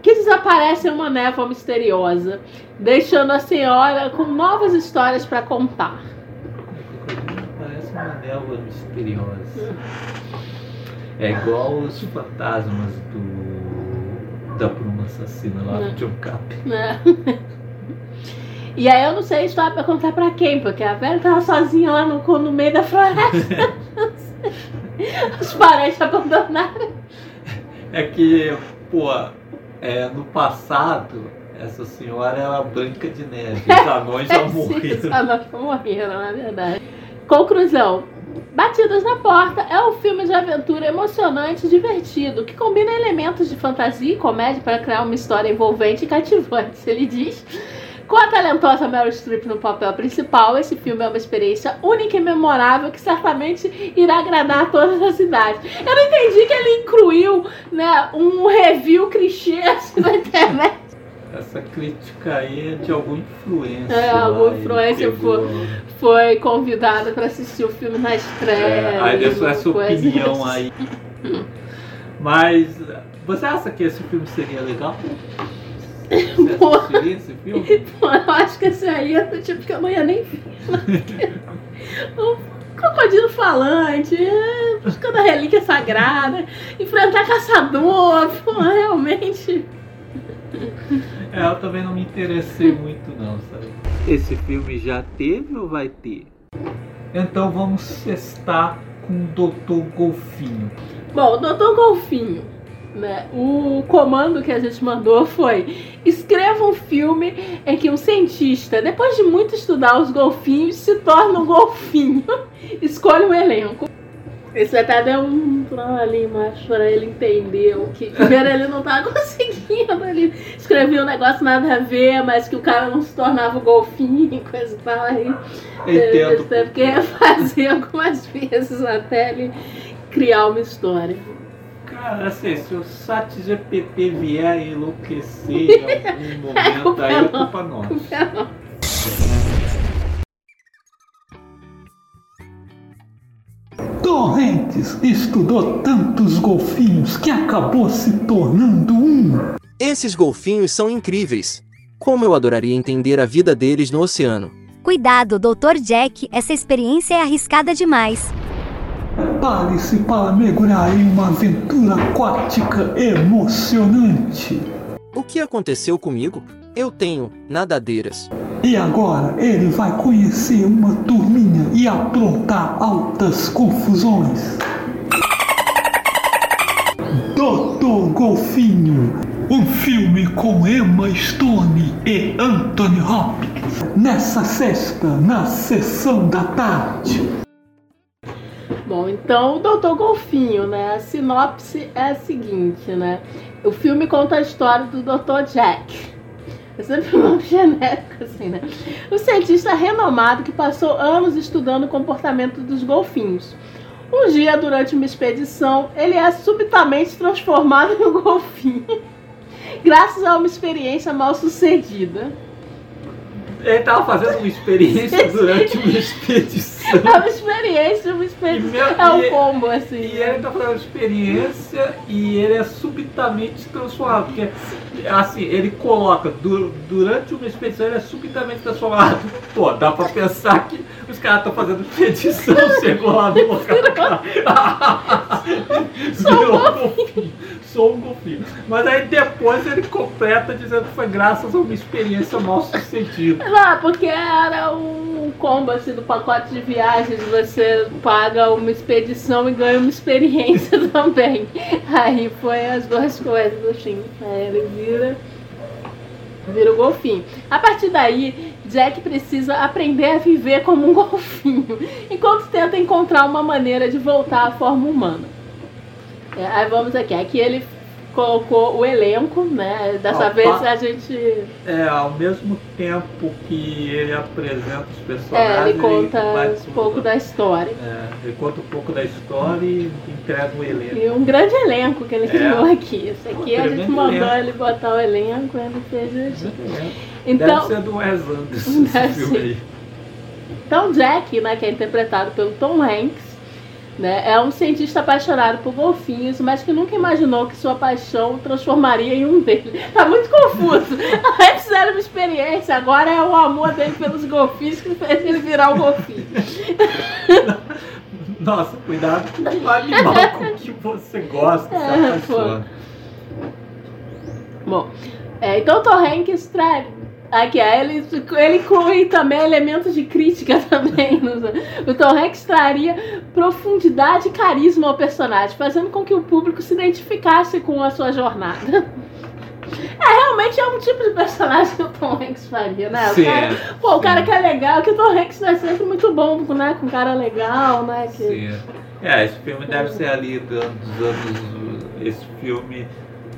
que desaparece em uma névoa misteriosa, deixando a senhora com novas histórias para contar. Parece uma névoa misteriosa. É igual os fantasmas do. da Bruma Assassina lá do Não. John Cap. né? E aí eu não sei a história pra contar pra quem, porque a velha tava sozinha lá no, no meio da floresta. [laughs] [laughs] Os parentes abandonaram. É que, pô, é, no passado, essa senhora era Branca de Neve. Os anões já [laughs] morreram. Os anões já morreram, na verdade. Conclusão. Batidas na Porta é um filme de aventura emocionante e divertido, que combina elementos de fantasia e comédia para criar uma história envolvente e cativante, ele diz. Com a talentosa Meryl Streep no papel principal, esse filme é uma experiência única e memorável que certamente irá agradar a todas as idades. Eu não entendi que ele incluiu né, um review clichê assim, na internet. Essa crítica aí é de alguma influência. É, alguma e influência pegou- Foi convidada para assistir o filme na estreia. É, aí deu essa opinião assim. aí. Mas você acha que esse filme seria legal? [laughs] Você Pô. assistiria esse filme? Pô, eu acho que esse aí é do tipo que ia nem. [laughs] O crocodilo falante, é, buscando a relíquia sagrada, enfrentar caçador, pô, realmente. É, eu também não me interessei muito não, sabe? Esse filme já teve ou vai ter? Então vamos cestar com o Dr. Golfinho. Bom, doutor Golfinho, né? O comando que a gente mandou foi: escreva um filme em que um cientista, depois de muito estudar os golfinhos, se torna um golfinho. [laughs] Escolhe um elenco. Esse até deu um ali, mas para ele entender o que. [laughs] Primeiro ele não tava [laughs] conseguindo. Ele escrevia um negócio nada a ver, mas que o cara não se tornava um golfinho, coisa e tal. Aí teve que refazer algumas vezes até ele criar uma história. Cara, assim, se o Sat GPT vier enlouquecer em [laughs] algum momento, aí é culpa nossa. Torrentes estudou tantos golfinhos que acabou se tornando um. Esses golfinhos são incríveis. Como eu adoraria entender a vida deles no oceano. Cuidado, Dr. Jack, essa experiência é arriscada demais. Prepare-se para mergulhar em uma aventura aquática emocionante. O que aconteceu comigo? Eu tenho nadadeiras. E agora ele vai conhecer uma turminha e aprontar altas confusões. Doutor Golfinho, um filme com Emma Stone e Anthony Hopkins. Nessa sexta, na sessão da tarde. Bom, então o Doutor Golfinho, né? A sinopse é a seguinte, né? O filme conta a história do Dr. Jack. É sempre um [laughs] nome genérico, assim, né? Um cientista renomado que passou anos estudando o comportamento dos golfinhos. Um dia, durante uma expedição, ele é subitamente transformado [laughs] em um golfinho, graças a uma experiência mal sucedida. Ele tava fazendo uma experiência [laughs] durante uma expedição. É uma experiência, uma experiência. Meu- É um combo, assim. E ele tá fazendo experiência e ele é subitamente transformado. Porque, assim, ele coloca, du- durante uma expedição, ele é subitamente transformado. Pô, dá pra pensar que os caras estão fazendo expedição, [laughs] chegou lá no local. Virou [laughs] golfinho. Mas aí depois ele completa dizendo que foi graças a uma experiência mal sucedida. Não, porque era um combo assim do pacote de viagens, você paga uma expedição e ganha uma experiência [laughs] também. Aí foi as duas coisas, assim. Aí ele vira. Vira o golfinho. A partir daí, Jack precisa aprender a viver como um [laughs] golfinho, enquanto tenta encontrar uma maneira de voltar à forma humana. É, aí vamos aqui. Aqui ele colocou o elenco, né? Dessa Ah, vez pa- a gente. É, ao mesmo tempo que ele apresenta os É, personagens, ele conta vai- um pouco da história. É, ele conta um pouco da história e entrega o elenco. E um grande elenco que ele É. criou aqui. Esse aqui a gente mandou elenco. ele botar o elenco, ele fez isso. Deve Então, ser do Wes Anderson [laughs] Deve esse filme aí. então Jack, né, que é interpretado pelo Tom Hanks, né, é um cientista apaixonado por golfinhos, mas que nunca imaginou que sua paixão o transformaria em um deles. [laughs] Tá muito confuso. [laughs] Antes era uma experiência, agora é o amor dele pelos golfinhos que fez ele virar um golfinho. [laughs] Nossa, cuidado com o animal com que você gosta, É. Bom, é, então o Tom Hanks traz. Aqui, aí ele, ele inclui também elementos de crítica [laughs] também. o Tom Hanks traria profundidade e carisma ao personagem, fazendo com que o público se identificasse com a sua jornada. É, realmente é um tipo de personagem que o Tom Hanks faria, né? O Sim, cara, pô, o cara que é legal, que o Tom Hanks é sempre muito bom, né? Com um cara legal, né? Que... Sim. É, esse filme deve ser ali do- dos anos. Esse filme.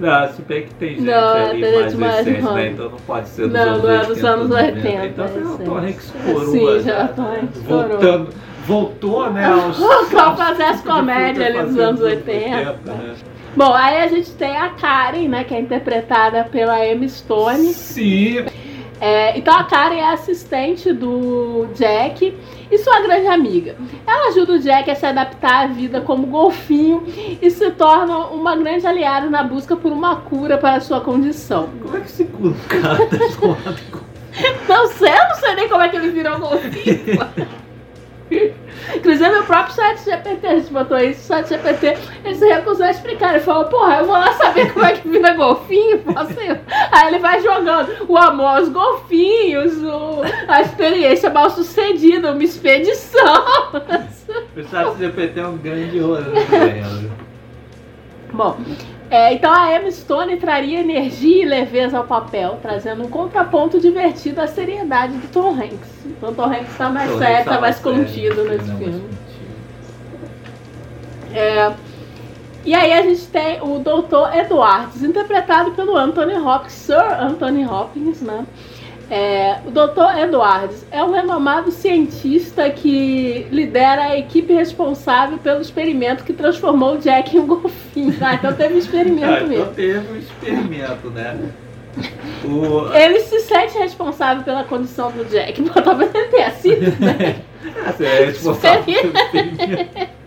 Não, se bem que tem gente Não, ali tem mais recente, né? Então não pode ser dos Não, anos não é 80. dos anos 90. 80, Então tem o. Tom Hanks coroa. Sim, já né? coroa. Voltando. Voltou, né? [laughs] Aos, Pra fazer as comédias ali dos anos os 80. né? Bom, aí a gente tem a Karen, né, que é interpretada pela Emma Stone. Sim. É, então a Karen é assistente do Jack e sua grande amiga. Ela ajuda o Jack a se adaptar à vida como golfinho e se torna uma grande aliada na busca por uma cura para a sua condição. Como é que se cura [laughs] um cara transformado em Não sei, eu não sei nem como é que ele virou golfinho. [laughs] [laughs] Inclusive o próprio chat GPT, a gente botou isso, o chat GPT, ele se recusou a explicar. Ele falou, porra, eu vou lá saber como é que vira golfinho, posso ir? Aí ele vai jogando o amor aos golfinhos, o- a experiência mal sucedida, uma expedição. O chat GPT é um grande rolê. [laughs] né? Bom, é, então a Emma Stone traria energia e leveza ao papel, trazendo um contraponto divertido à seriedade do Tom Hanks. Então o Tom Hanks está mais Tom sério, Hanks está mais contido nesse mais filme. É, e aí a gente tem o Dr. Edwards, interpretado pelo Anthony Hopkins, Sir Anthony Hopkins, né? É, o Dr. Edwards é um renomado cientista que lidera a equipe responsável pelo experimento que transformou o Jack em um golfinho. Ah, então teve um Ah, experimento então mesmo. teve um experimento, né? O... Ele se sente responsável pela condição do Jack. Bom, talvez ele tenha sido, né? [laughs] Você é responsável pelo experimento.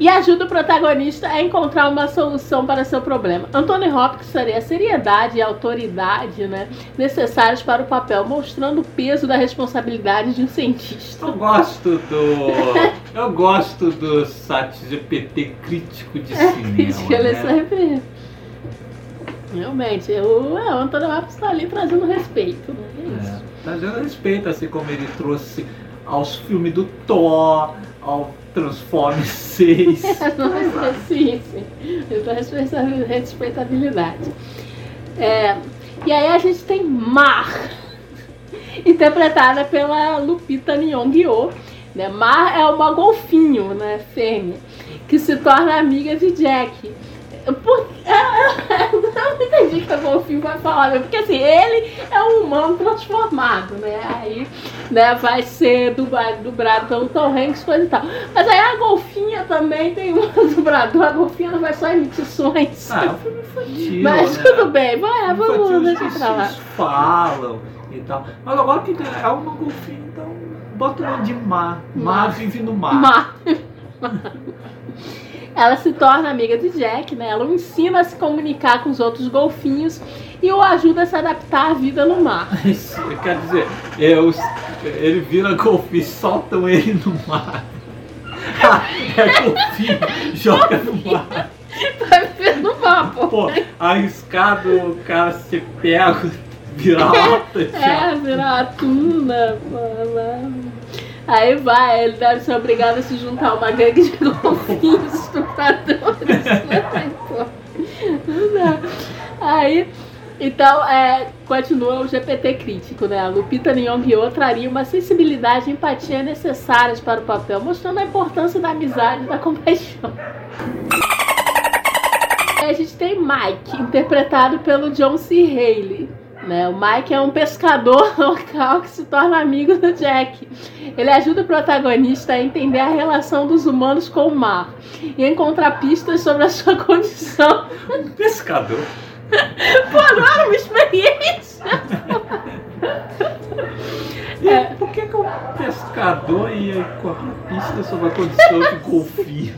E ajuda o protagonista a encontrar uma solução para seu problema. Anthony Hopkins teria a seriedade e a autoridade né, necessários para o papel, mostrando o peso da responsabilidade de um cientista. Eu gosto do. [laughs] Eu gosto do site GPT crítico de cinema. [laughs] Isso, ele né? sempre. Realmente, o, é, o Anthony Hopkins está ali trazendo respeito. Né? É isso. É, dando respeito, assim como ele trouxe aos filmes do Thor, ao Transformers 6. Nossa, sim, sim. Respeitabilidade. É, e aí a gente tem Mar, [laughs] interpretada pela Lupita Nyong'o. Né? Mar é uma golfinho, né, fêmea, que se torna amiga de Jack. Por... [laughs] Eu não entendi que a golfinho vai falar, né? porque assim, ele é um humano transformado, né? Aí né, vai ser dublado, dublado pelo Tom Hanks, coisa e tal. Mas aí a golfinha também tem um [laughs] dublador, a golfinha não vai só emitir sons. Ah, é um filme infantil. Mas né? tudo bem, vai, vamos os deixar pra lá. falam e tal. Mas agora que é uma golfinha, então bota o nome de Mar. Mar Mar. vive no mar. Mar. [laughs] Ela se torna amiga de Jack, né? Ela o ensina a se comunicar com os outros golfinhos e o ajuda a se adaptar à vida no mar. [laughs] Quer dizer, é, os- ele vira golfinho, soltam ele no mar. [laughs] é golfinho, joga no mar. Vai viver no mar. copo. Pô, arriscado o cara se pega, vira lata. [laughs] É, virar atum, né? pô? Aí vai, ele deve ser obrigado a se juntar uma gangue de golfinhos [laughs] estupradores. não dá. Aí, então, é, continua o GPT crítico, né? A Lupita Nyong'o traria uma sensibilidade e empatia necessárias para o papel, mostrando a importância da amizade e da compaixão. Aí a gente tem Mike, interpretado pelo John C. Reilly. Né? O Mike é um pescador [laughs] local que se torna amigo do Jack. Ele ajuda o protagonista a entender a relação dos humanos com o mar e encontrar pistas sobre a sua [laughs] condição. Pescador. Pô, não era uma experiência? Por que, que o pescador ia correr pista sobre a condição de golfinho?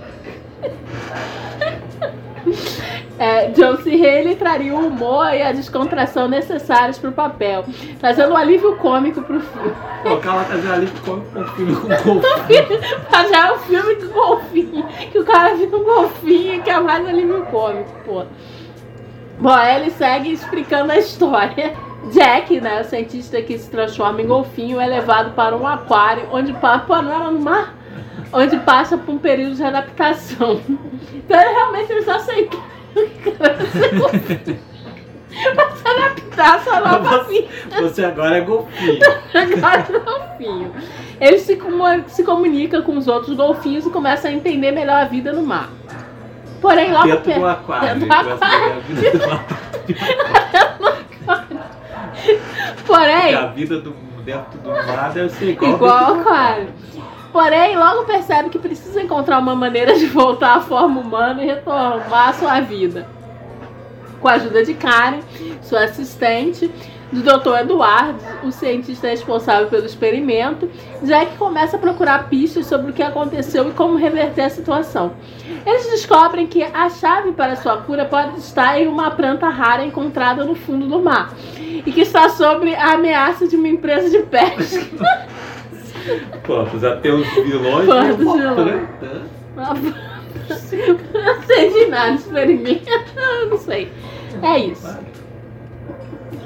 [laughs] É, John C. Reilly traria o humor e a descontração necessários para o papel, trazendo um alívio cômico para o filme. Pô, o cara fazer ali com um filme com golfinho. [laughs] Já é um filme com golfinho, que o cara vira um golfinho que é mais alívio cômico, pô. Bom, aí ele segue explicando a história. Jack, né, o cientista que se transforma em golfinho, é levado para um aquário onde passa. Não era no mar? Onde passa por um período de adaptação. Então ele realmente eles aceitam que adaptar à sua nova vida. Você agora é golfinho. Agora é golfinho. Ele se, se comunica com os outros golfinhos e começa a entender melhor a vida no mar. Porém, logo Dentro per- do aquário. Dentro do aquário. [laughs] Porém, A vida do, dentro do mar deve ser igual. igual ao aquário. Porém, logo percebe que precisa encontrar uma maneira de voltar à forma humana e retomar a sua vida. Com a ajuda de Karen, sua assistente, do Dr. Eduardo, o cientista responsável pelo experimento, Jack começa a procurar pistas sobre o que aconteceu e como reverter a situação. Eles descobrem que a chave para sua cura pode estar em uma planta rara encontrada no fundo do mar e que está sobre a ameaça de uma empresa de pesca. [laughs] Já tem os vilões. Pô, né? vilões. planta. Não sei de nada, experimenta. Não sei. É isso.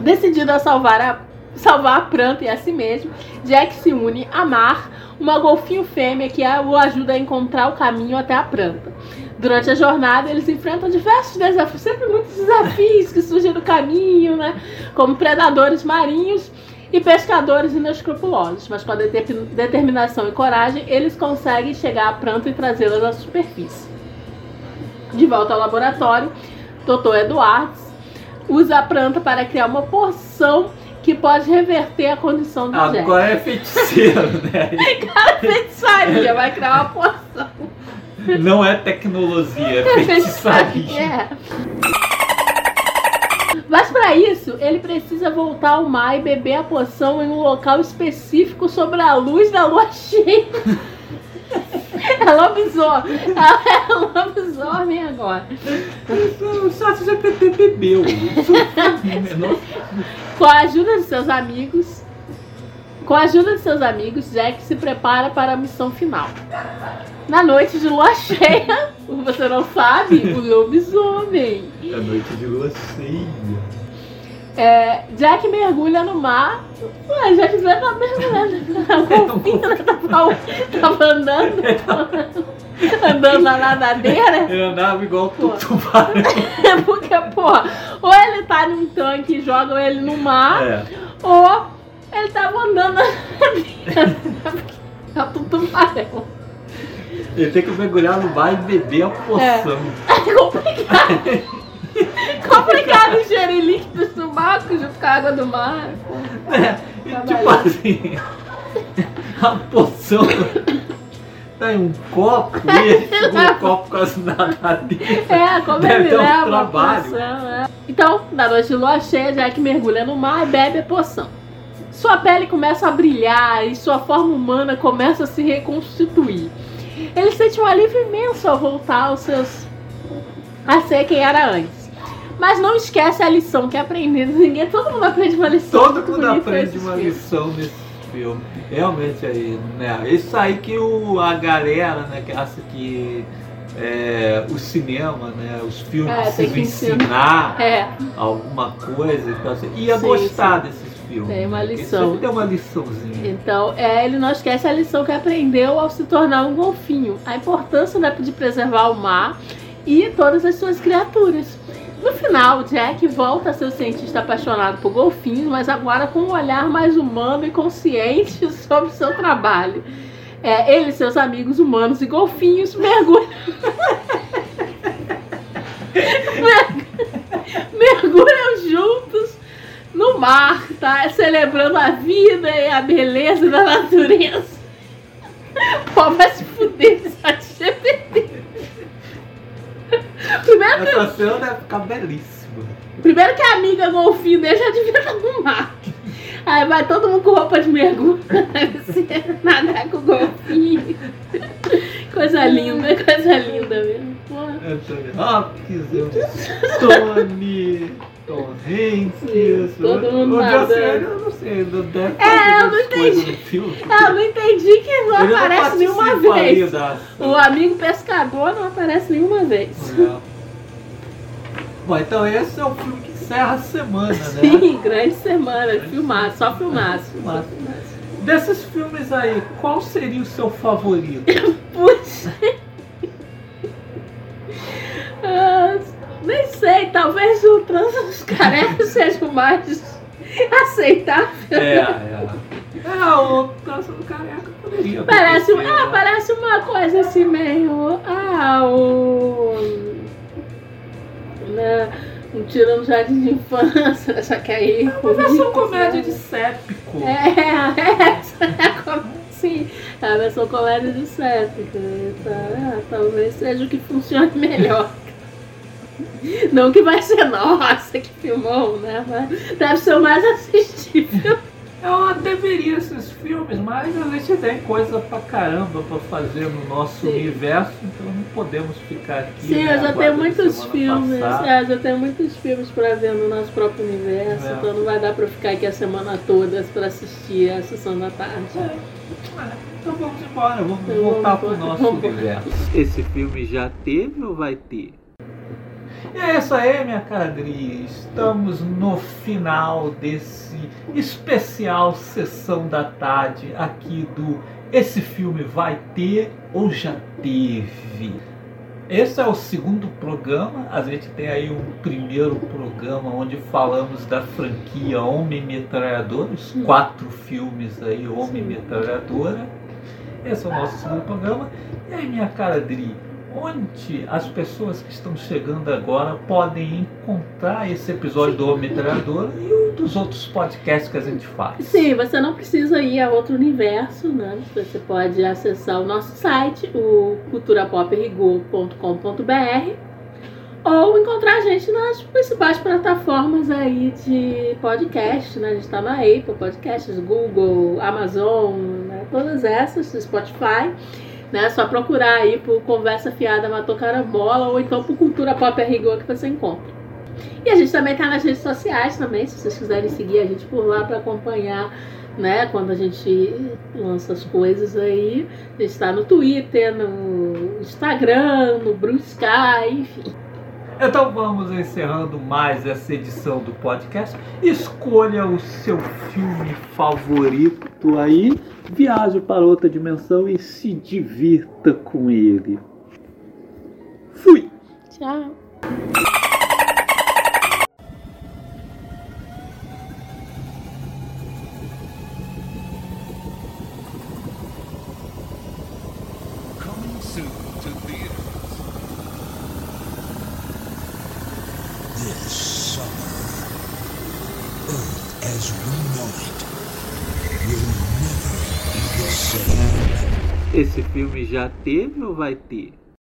Decidido a salvar a, salvar a planta e a si mesmo, Jack se une a Mar, uma golfinho fêmea que a- o ajuda a encontrar o caminho até a planta. Durante a jornada, eles enfrentam diversos desafios, sempre muitos desafios que surgem no caminho, né? Como predadores marinhos e pescadores inescrupulosos. Mas com a deter- determinação e coragem, eles conseguem chegar à planta e trazê-las à superfície. De volta ao laboratório, Dr. Edwards usa a planta para criar uma porção que pode reverter a condição do Jack. Agora é feiticeiro, [laughs] né? Cara, feitiçaria, vai criar uma porção. Não é tecnologia, é feitiçaria. É. Mas para isso, ele precisa voltar ao mar e beber a poção em um local específico sobre a luz da lua cheia. É lobisomem. É lobisomem agora. O Sassi GPT bebeu. Com a ajuda de seus amigos, com a ajuda de seus amigos, Jack se prepara para a missão final. Na noite de lua cheia, [laughs] você não sabe, o lobisomem. É noite de lua cheia. É, Jack mergulha no mar. Ué, Jack já tá mergulhando. A golfinha tava, tava andando. andando na nadadeira. Ele andava igual o tubarão. [laughs] É porque, pô, ou ele tá num tanque e jogam ele no mar, É. ou ele tava andando na nadadeira. É o tubarão. Ele tem que mergulhar no mar e beber a poção. É [laughs] complicado. [laughs] complicado ingerir líquidos do mar junto com a água do mar. E, tipo assim, a poção tá em um copo e ele segura o copo com as nadadeiras. É, como Deve ele um leva a trabalho. poção, é. Então, na noite de lua cheia, Jack mergulha no mar e bebe a poção. Sua pele começa a brilhar e sua forma humana começa a se reconstituir. Ele sente um alívio imenso ao voltar aos seus. a ser quem era antes. Mas não esquece a lição que aprendeu. [laughs] Ninguém, todo mundo aprende uma lição. Todo mundo aprende uma filme. lição nesse filme. Realmente aí, né? Isso aí que o, a galera, né, que acha que é, o cinema, né? Os filmes É, ensinar. É. alguma coisa. Então, assim, ia Sim, gostar sim. desses filmes. Tem uma porque lição. Sempre uma liçãozinha. Então, é, ele não esquece a lição que aprendeu ao se tornar um golfinho. A importância né, de preservar o mar e todas as suas criaturas. No final, Jack volta a ser o cientista apaixonado por golfinhos, mas agora com um olhar mais humano e consciente [laughs] sobre o seu trabalho. É, ele e seus amigos humanos e golfinhos mergulham. [laughs] mergulham juntos no mar, tá? Celebrando a vida e a beleza da natureza. [laughs] Pô, vai se fuder, GPT. Primeiro que, Essa cena deve ficar belíssima. primeiro que a amiga golfinho dele já devia estar no mar. Aí vai todo mundo com roupa de mergulho. [laughs] Você nadar com golfinho. Coisa linda, coisa linda mesmo. Porra. Anthony Hopkins, Tony, Tom Hanks, todo mundo o eu não sei, não deve É, eu não entendi. filme. [laughs] Ah, eu não entendi que não Ele não aparece nenhuma participa aí vez. da- O amigo pescador não aparece nenhuma vez. É. Bom, então esse é o filme que encerra a semana, né? Sim, [laughs] grande semana. Filmaço, só filmaço. Desses filmes aí, qual seria o seu favorito? [laughs] Putz. Nem sei, talvez o Trans dos Carecas [laughs] seja o mais aceitável. É, é. É, o do Careca poderia. Parece, acontecer, ah, né? parece uma coisa assim meio. Ah, o. Né, um tirando jardim de infância, [laughs] só que aí. Uma versão comédia de sépico. É, [laughs] é, é como assim, é a versão comédia de sépico. Tá, ah, talvez seja o que funcione melhor. Não que vai ser, nossa, que filmão, né? Mas deve ser o mais assistível. Eu deveria esses filmes, mas a gente tem coisa pra caramba pra fazer no nosso Sim. universo, então não podemos ficar aqui. Sim, né, eu já tenho muitos filmes. É, já tenho muitos filmes pra ver no nosso próprio universo, É. então não vai dar pra ficar aqui a semana toda pra assistir a sessão da tarde. Então vamos embora, vamos Então voltar vamos pro nosso Vamos universo. Esse filme já teve ou vai ter? E é isso aí, minha cara Dri. Estamos no final desse especial Sessão da Tarde aqui do Esse Filme Vai Ter ou Já Teve. Esse é o segundo programa. A gente tem aí um primeiro programa onde falamos da franquia Homem Metralhadora, os quatro filmes aí, Homem Metralhadora. Esse é o nosso segundo programa. E aí, minha cara Dri, onde as pessoas que estão chegando agora podem encontrar esse episódio do Homem Metralhadora e dos outros podcasts que a gente faz? Sim, você não precisa ir a outro universo, né? Você pode acessar o nosso site, o culturapoprigor.com.br ou encontrar a gente nas principais plataformas aí de podcast, né? A gente está na Apple Podcasts, Google, Amazon, né? todas essas, Spotify. Né? Só procurar aí por Conversa Fiada Matou Carambola ou então por Cultura Pop a Rigor que você encontra. E a gente também tá nas redes sociais também, se vocês quiserem seguir a gente por lá para acompanhar, né, quando a gente lança as coisas aí. A gente tá no Twitter, no Instagram, no Blue Sky, enfim. Então vamos encerrando mais essa edição do podcast. Escolha o seu filme favorito aí, viaje para outra dimensão e se divirta com ele. Fui! Tchau. Já teve ou vai ter?